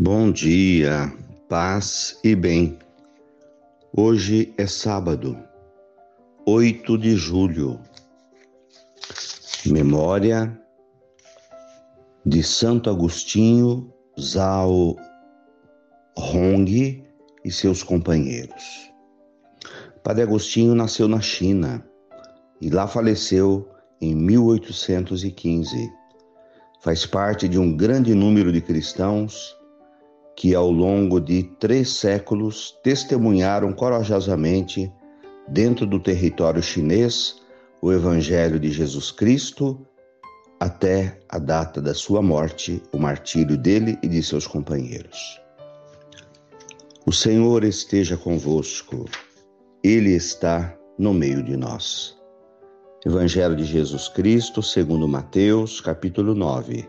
Bom dia, paz e bem. Hoje é sábado, 8 de julho, memória de Santo Agostinho Zhao Hong e seus companheiros. Padre Agostinho nasceu na China e lá faleceu em 1815. Faz parte de um grande número de cristãos que ao longo de três séculos testemunharam corajosamente, dentro do território chinês, o Evangelho de Jesus Cristo até a data da sua morte, o martírio dele e de seus companheiros. O Senhor esteja convosco, Ele está no meio de nós. Evangelho de Jesus Cristo, segundo Mateus, capítulo 9,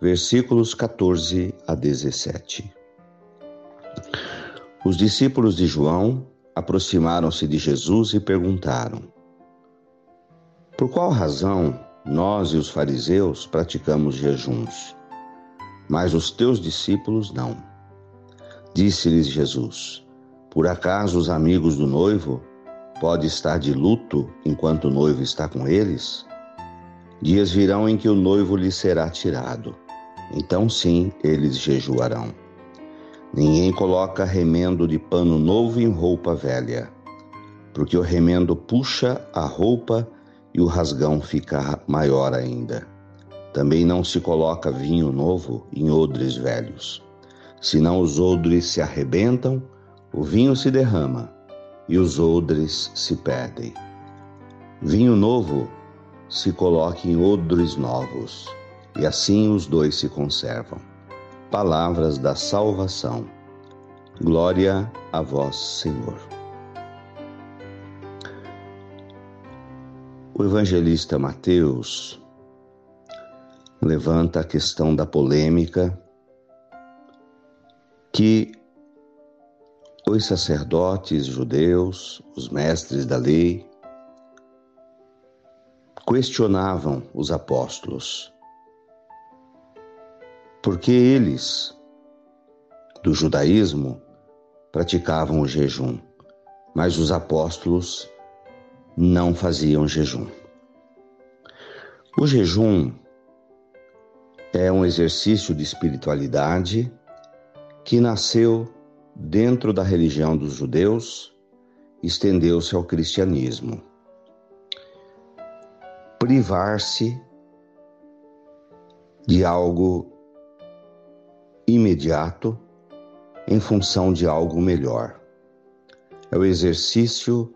versículos 14 a 17. Os discípulos de João aproximaram-se de Jesus e perguntaram: Por qual razão nós e os fariseus praticamos jejuns, mas os teus discípulos não? Disse-lhes Jesus: Por acaso os amigos do noivo podem estar de luto enquanto o noivo está com eles? Dias virão em que o noivo lhes será tirado. Então sim, eles jejuarão. Ninguém coloca remendo de pano novo em roupa velha, porque o remendo puxa a roupa e o rasgão fica maior ainda. Também não se coloca vinho novo em odres velhos, senão os odres se arrebentam, o vinho se derrama e os odres se perdem. Vinho novo se coloca em odres novos, e assim os dois se conservam palavras da salvação. Glória a vós, Senhor. O evangelista Mateus levanta a questão da polêmica que os sacerdotes judeus, os mestres da lei, questionavam os apóstolos porque eles, do judaísmo, praticavam o jejum, mas os apóstolos não faziam jejum. O jejum é um exercício de espiritualidade que nasceu dentro da religião dos judeus, estendeu-se ao cristianismo. Privar-se de algo imediato em função de algo melhor. É o exercício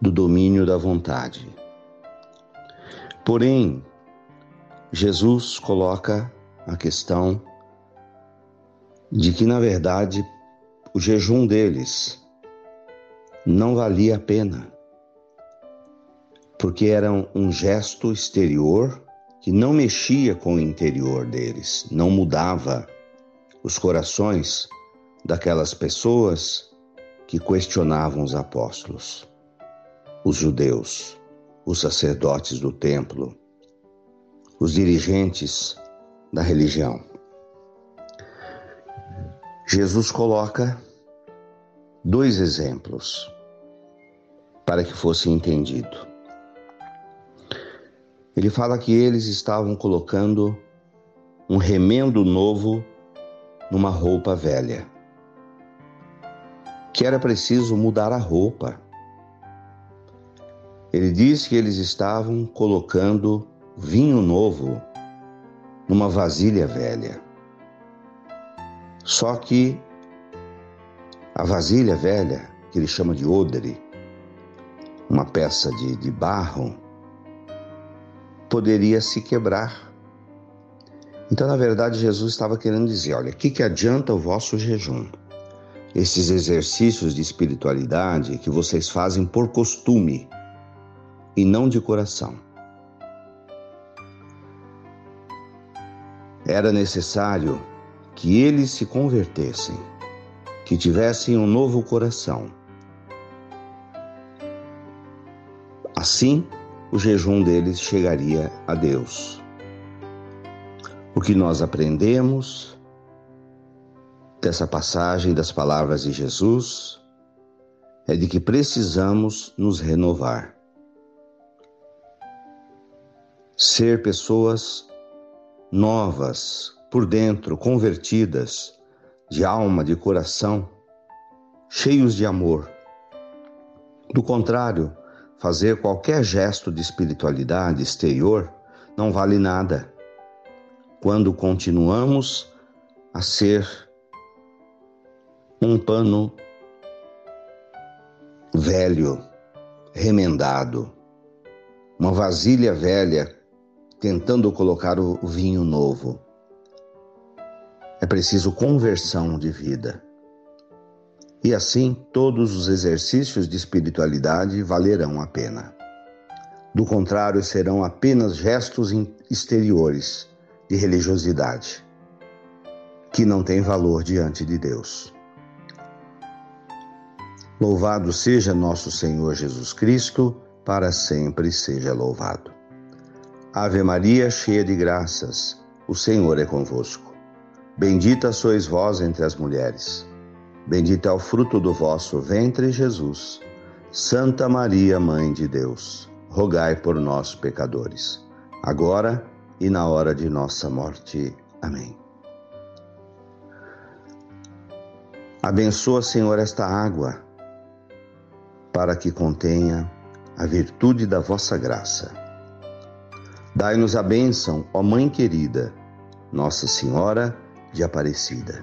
do domínio da vontade. Porém, Jesus coloca a questão de que, na verdade, o jejum deles não valia a pena, porque era um gesto exterior que não mexia com o interior deles, não mudava os corações daquelas pessoas que questionavam os apóstolos, os judeus, os sacerdotes do templo, os dirigentes da religião. Jesus coloca dois exemplos para que fosse entendido. Ele fala que eles estavam colocando um remendo novo numa roupa velha. Que era preciso mudar a roupa. Ele diz que eles estavam colocando vinho novo numa vasilha velha. Só que a vasilha velha, que ele chama de odre, uma peça de, de barro, poderia se quebrar. Então, na verdade, Jesus estava querendo dizer: olha, o que, que adianta o vosso jejum? Esses exercícios de espiritualidade que vocês fazem por costume e não de coração. Era necessário que eles se convertessem, que tivessem um novo coração. Assim, o jejum deles chegaria a Deus. O que nós aprendemos dessa passagem das palavras de Jesus é de que precisamos nos renovar. Ser pessoas novas, por dentro, convertidas, de alma, de coração, cheios de amor. Do contrário, fazer qualquer gesto de espiritualidade exterior não vale nada quando continuamos a ser um pano velho, remendado, uma vasilha velha tentando colocar o vinho novo. É preciso conversão de vida. E assim todos os exercícios de espiritualidade valerão a pena. Do contrário, serão apenas gestos exteriores de religiosidade, que não têm valor diante de Deus. Louvado seja nosso Senhor Jesus Cristo, para sempre seja louvado. Ave Maria, cheia de graças, o Senhor é convosco. Bendita sois vós entre as mulheres. Bendito é o fruto do vosso ventre, Jesus. Santa Maria, Mãe de Deus, rogai por nós, pecadores, agora e na hora de nossa morte. Amém. Abençoa, Senhor, esta água, para que contenha a virtude da vossa graça. Dai-nos a bênção, ó Mãe querida, Nossa Senhora de Aparecida.